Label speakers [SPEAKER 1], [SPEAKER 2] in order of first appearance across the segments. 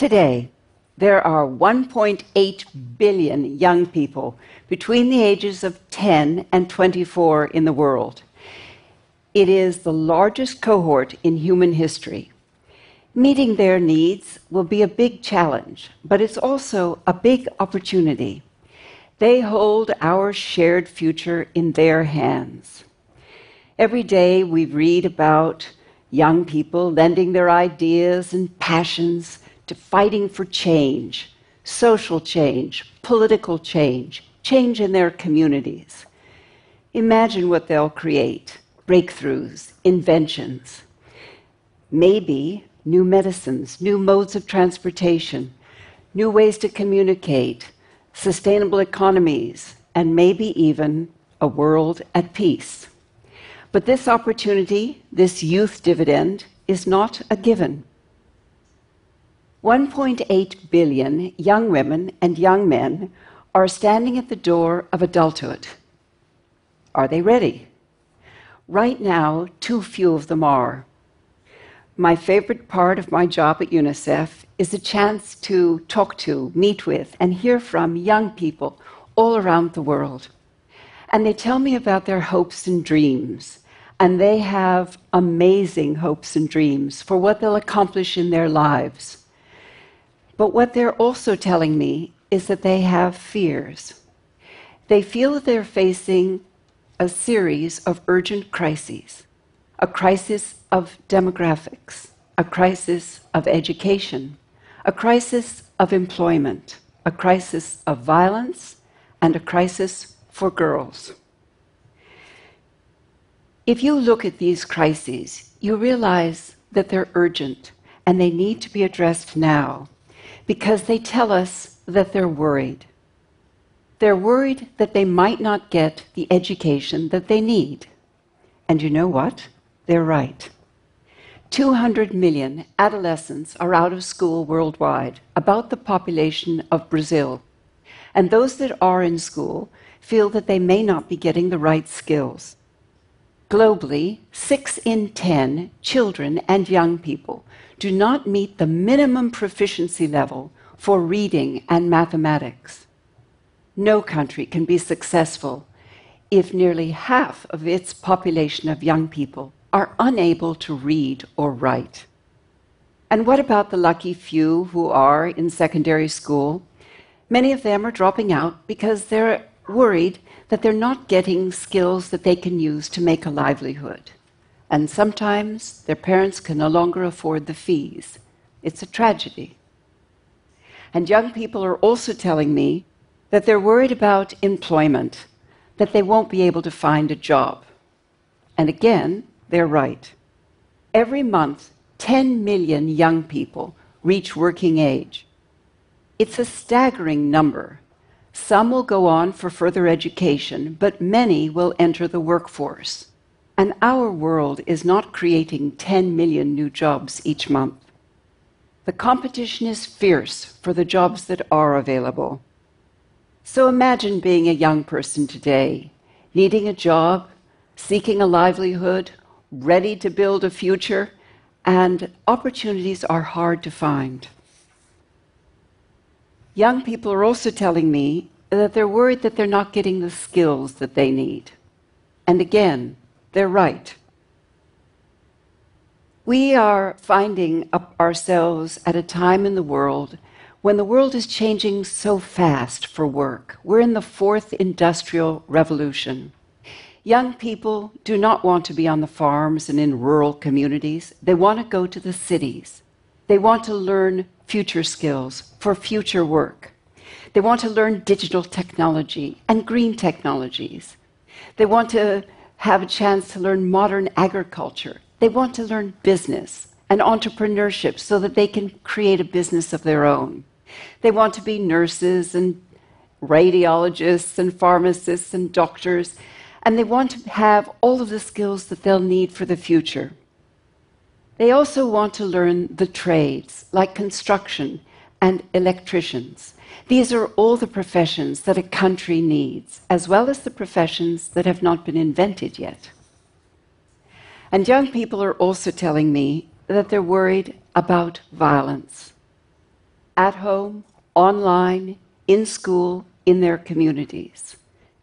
[SPEAKER 1] Today, there are 1.8 billion young people between the ages of 10 and 24 in the world. It is the largest cohort in human history. Meeting their needs will be a big challenge, but it's also a big opportunity. They hold our shared future in their hands. Every day we read about young people lending their ideas and passions to fighting for change, social change, political change, change in their communities. Imagine what they'll create breakthroughs, inventions. Maybe new medicines, new modes of transportation, new ways to communicate, sustainable economies, and maybe even a world at peace. But this opportunity, this youth dividend, is not a given. 1.8 billion young women and young men are standing at the door of adulthood. Are they ready? Right now, too few of them are. My favorite part of my job at UNICEF is the chance to talk to, meet with, and hear from young people all around the world. And they tell me about their hopes and dreams. And they have amazing hopes and dreams for what they'll accomplish in their lives. But what they're also telling me is that they have fears. They feel that they're facing a series of urgent crises a crisis of demographics, a crisis of education, a crisis of employment, a crisis of violence, and a crisis for girls. If you look at these crises, you realize that they're urgent and they need to be addressed now because they tell us that they're worried. They're worried that they might not get the education that they need. And you know what? They're right. 200 million adolescents are out of school worldwide, about the population of Brazil. And those that are in school feel that they may not be getting the right skills. Globally, 6 in 10 children and young people do not meet the minimum proficiency level for reading and mathematics. No country can be successful if nearly half of its population of young people are unable to read or write. And what about the lucky few who are in secondary school? Many of them are dropping out because they're worried that they're not getting skills that they can use to make a livelihood. And sometimes their parents can no longer afford the fees. It's a tragedy. And young people are also telling me that they're worried about employment, that they won't be able to find a job. And again, they're right. Every month, 10 million young people reach working age. It's a staggering number. Some will go on for further education, but many will enter the workforce. And our world is not creating 10 million new jobs each month. The competition is fierce for the jobs that are available. So imagine being a young person today, needing a job, seeking a livelihood, ready to build a future, and opportunities are hard to find. Young people are also telling me that they're worried that they're not getting the skills that they need. And again, they're right. We are finding ourselves at a time in the world when the world is changing so fast for work. We're in the fourth industrial revolution. Young people do not want to be on the farms and in rural communities. They want to go to the cities. They want to learn future skills for future work. They want to learn digital technology and green technologies. They want to have a chance to learn modern agriculture. They want to learn business and entrepreneurship so that they can create a business of their own. They want to be nurses and radiologists and pharmacists and doctors and they want to have all of the skills that they'll need for the future. They also want to learn the trades, like construction and electricians. These are all the professions that a country needs, as well as the professions that have not been invented yet. And young people are also telling me that they're worried about violence. at home, online, in school, in their communities.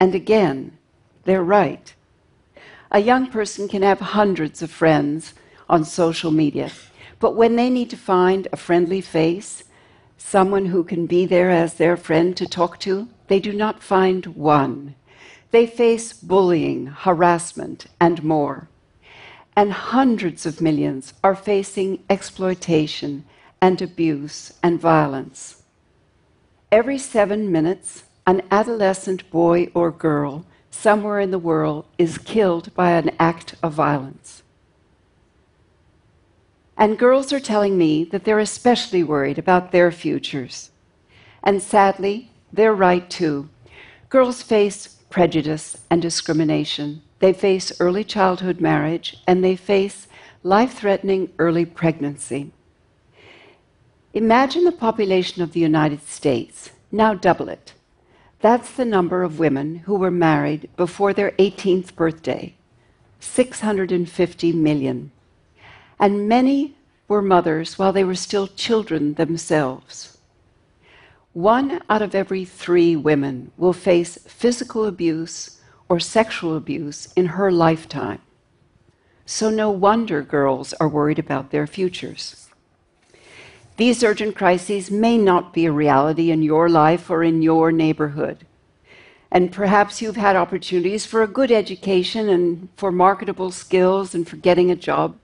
[SPEAKER 1] And again, they're right. A young person can have hundreds of friends on social media, but when they need to find a friendly face, someone who can be there as their friend to talk to, they do not find one. They face bullying, harassment, and more. And hundreds of millions are facing exploitation and abuse and violence. Every seven minutes, an adolescent boy or girl somewhere in the world is killed by an act of violence. And girls are telling me that they're especially worried about their futures. And sadly, they're right too. Girls face prejudice and discrimination. They face early childhood marriage and they face life threatening early pregnancy. Imagine the population of the United States. Now double it. That's the number of women who were married before their 18th birthday 650 million. And many were mothers while they were still children themselves. One out of every three women will face physical abuse or sexual abuse in her lifetime. So, no wonder girls are worried about their futures. These urgent crises may not be a reality in your life or in your neighborhood. And perhaps you've had opportunities for a good education and for marketable skills and for getting a job.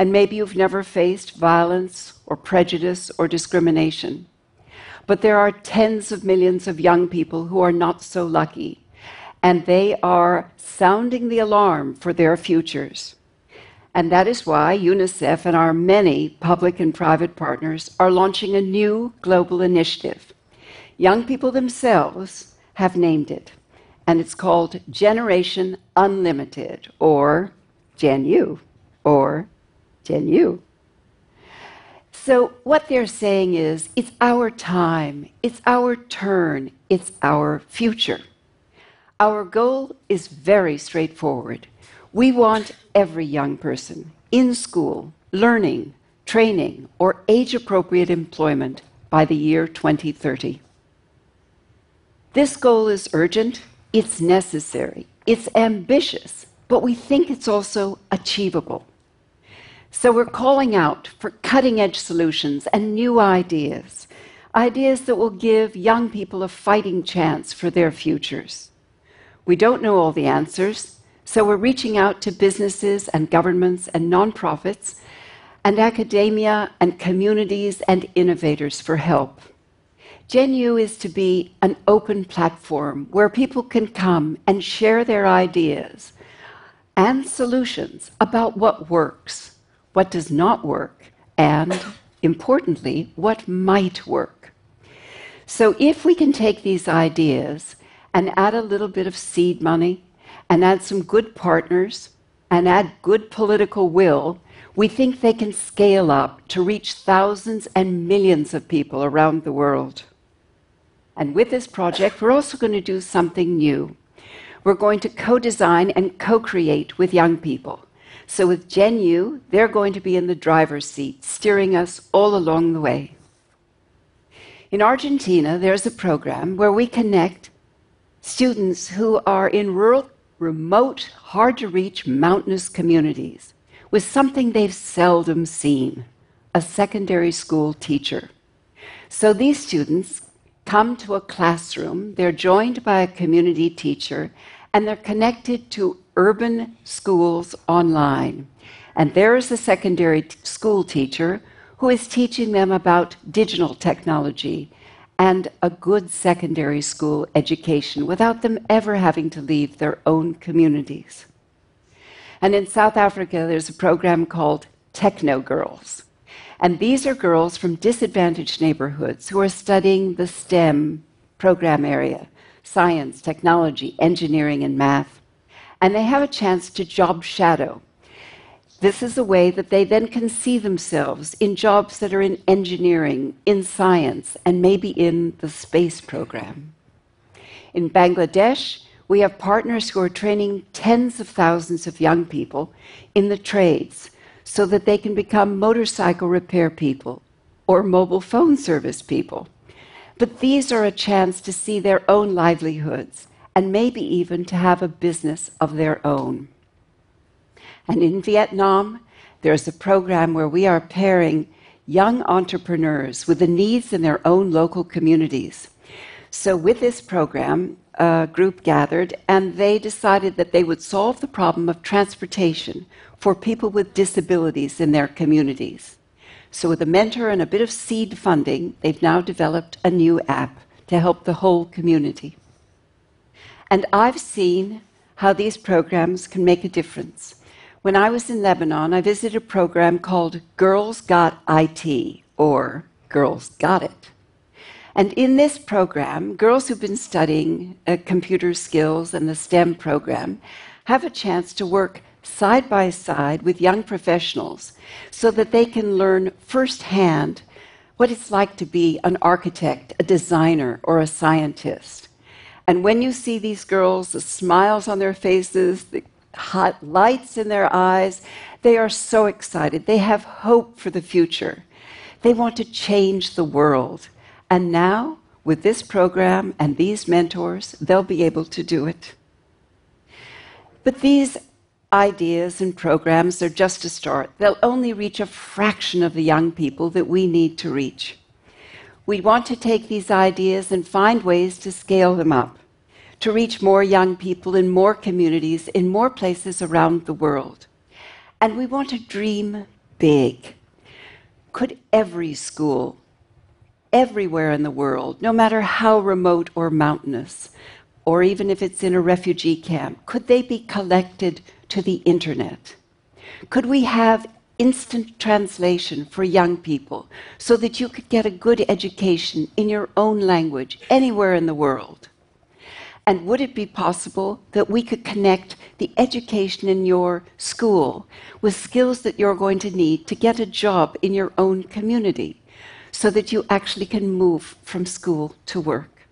[SPEAKER 1] And maybe you've never faced violence or prejudice or discrimination. But there are tens of millions of young people who are not so lucky, and they are sounding the alarm for their futures. And that is why UNICEF and our many public and private partners are launching a new global initiative. Young people themselves have named it, and it's called Generation Unlimited, or Gen U, or Gen you. So, what they're saying is it's our time, it's our turn, it's our future. Our goal is very straightforward we want every young person in school, learning, training, or age appropriate employment by the year 2030. This goal is urgent, it's necessary, it's ambitious, but we think it's also achievable. So we're calling out for cutting edge solutions and new ideas, ideas that will give young people a fighting chance for their futures. We don't know all the answers, so we're reaching out to businesses and governments and nonprofits and academia and communities and innovators for help. GenU is to be an open platform where people can come and share their ideas and solutions about what works, what does not work, and importantly, what might work. So if we can take these ideas and add a little bit of seed money and add some good partners and add good political will, we think they can scale up to reach thousands and millions of people around the world. And with this project, we're also going to do something new. We're going to co design and co create with young people. So, with Gen U, they're going to be in the driver's seat, steering us all along the way. In Argentina, there's a program where we connect students who are in rural remote, hard to reach mountainous communities with something they've seldom seen a secondary school teacher. So these students come to a classroom, they're joined by a community teacher, and they're connected to urban schools online. And there is a secondary school teacher who is teaching them about digital technology and a good secondary school education without them ever having to leave their own communities. And in South Africa, there's a program called Techno Girls. And these are girls from disadvantaged neighborhoods who are studying the STEM program area science, technology, engineering, and math. And they have a chance to job shadow this is a way that they then can see themselves in jobs that are in engineering, in science, and maybe in the space program. In Bangladesh, we have partners who are training tens of thousands of young people in the trades so that they can become motorcycle repair people, or mobile phone service people. But these are a chance to see their own livelihoods and maybe even to have a business of their own. And in Vietnam, there's a program where we are pairing young entrepreneurs with the needs in their own local communities. So, with this program, a group gathered and they decided that they would solve the problem of transportation for people with disabilities in their communities. So, with a mentor and a bit of seed funding, they've now developed a new app to help the whole community. And I've seen how these programs can make a difference. When I was in Lebanon, I visited a program called Girls Got IT, or Girls Got It. And in this program, girls who've been studying uh, computer skills and the STEM program have a chance to work side by side with young professionals so that they can learn firsthand what it's like to be an architect, a designer, or a scientist. And when you see these girls, the smiles on their faces, the hot lights in their eyes, they are so excited. They have hope for the future. They want to change the world. And now, with this program and these mentors, they'll be able to do it. But these ideas and programs are just a start. They'll only reach a fraction of the young people that we need to reach. We want to take these ideas and find ways to scale them up to reach more young people in more communities, in more places around the world. And we want to dream big. Could every school, everywhere in the world, no matter how remote or mountainous, or even if it's in a refugee camp, could they be collected to the internet? Could we have instant translation for young people so that you could get a good education in your own language anywhere in the world? And would it be possible that we could connect the education in your school with skills that you're going to need to get a job in your own community so that you actually can move from school to work?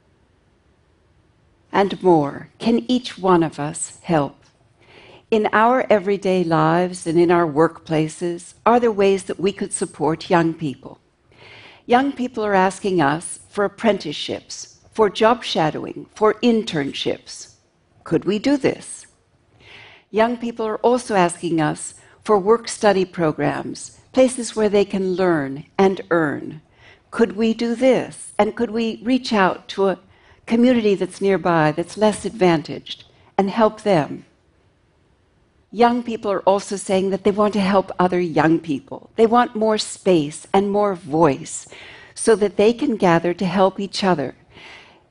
[SPEAKER 1] And more, can each one of us help? In our everyday lives and in our workplaces, are there ways that we could support young people? Young people are asking us for apprenticeships for job shadowing, for internships. Could we do this? Young people are also asking us for work study programs, places where they can learn and earn. Could we do this? And could we reach out to a community that's nearby, that's less advantaged, and help them? Young people are also saying that they want to help other young people. They want more space and more voice so that they can gather to help each other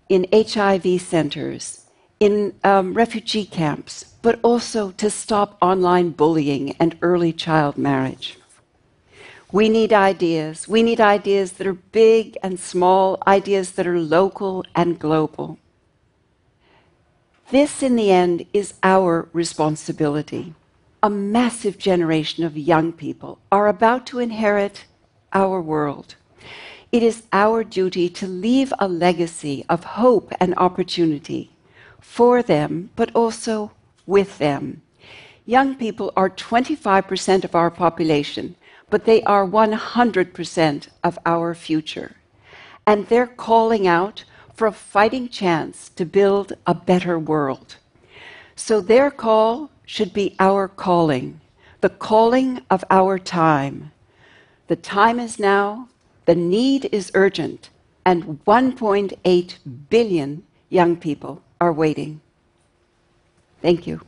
[SPEAKER 1] in HIV centers, in um, refugee camps, but also to stop online bullying and early child marriage. We need ideas. We need ideas that are big and small, ideas that are local and global. This, in the end, is our responsibility. A massive generation of young people are about to inherit our world. It is our duty to leave a legacy of hope and opportunity for them, but also with them. Young people are 25% of our population, but they are 100% of our future. And they're calling out for a fighting chance to build a better world. So their call should be our calling, the calling of our time. The time is now the need is urgent, and 1.8 billion young people are waiting. Thank you.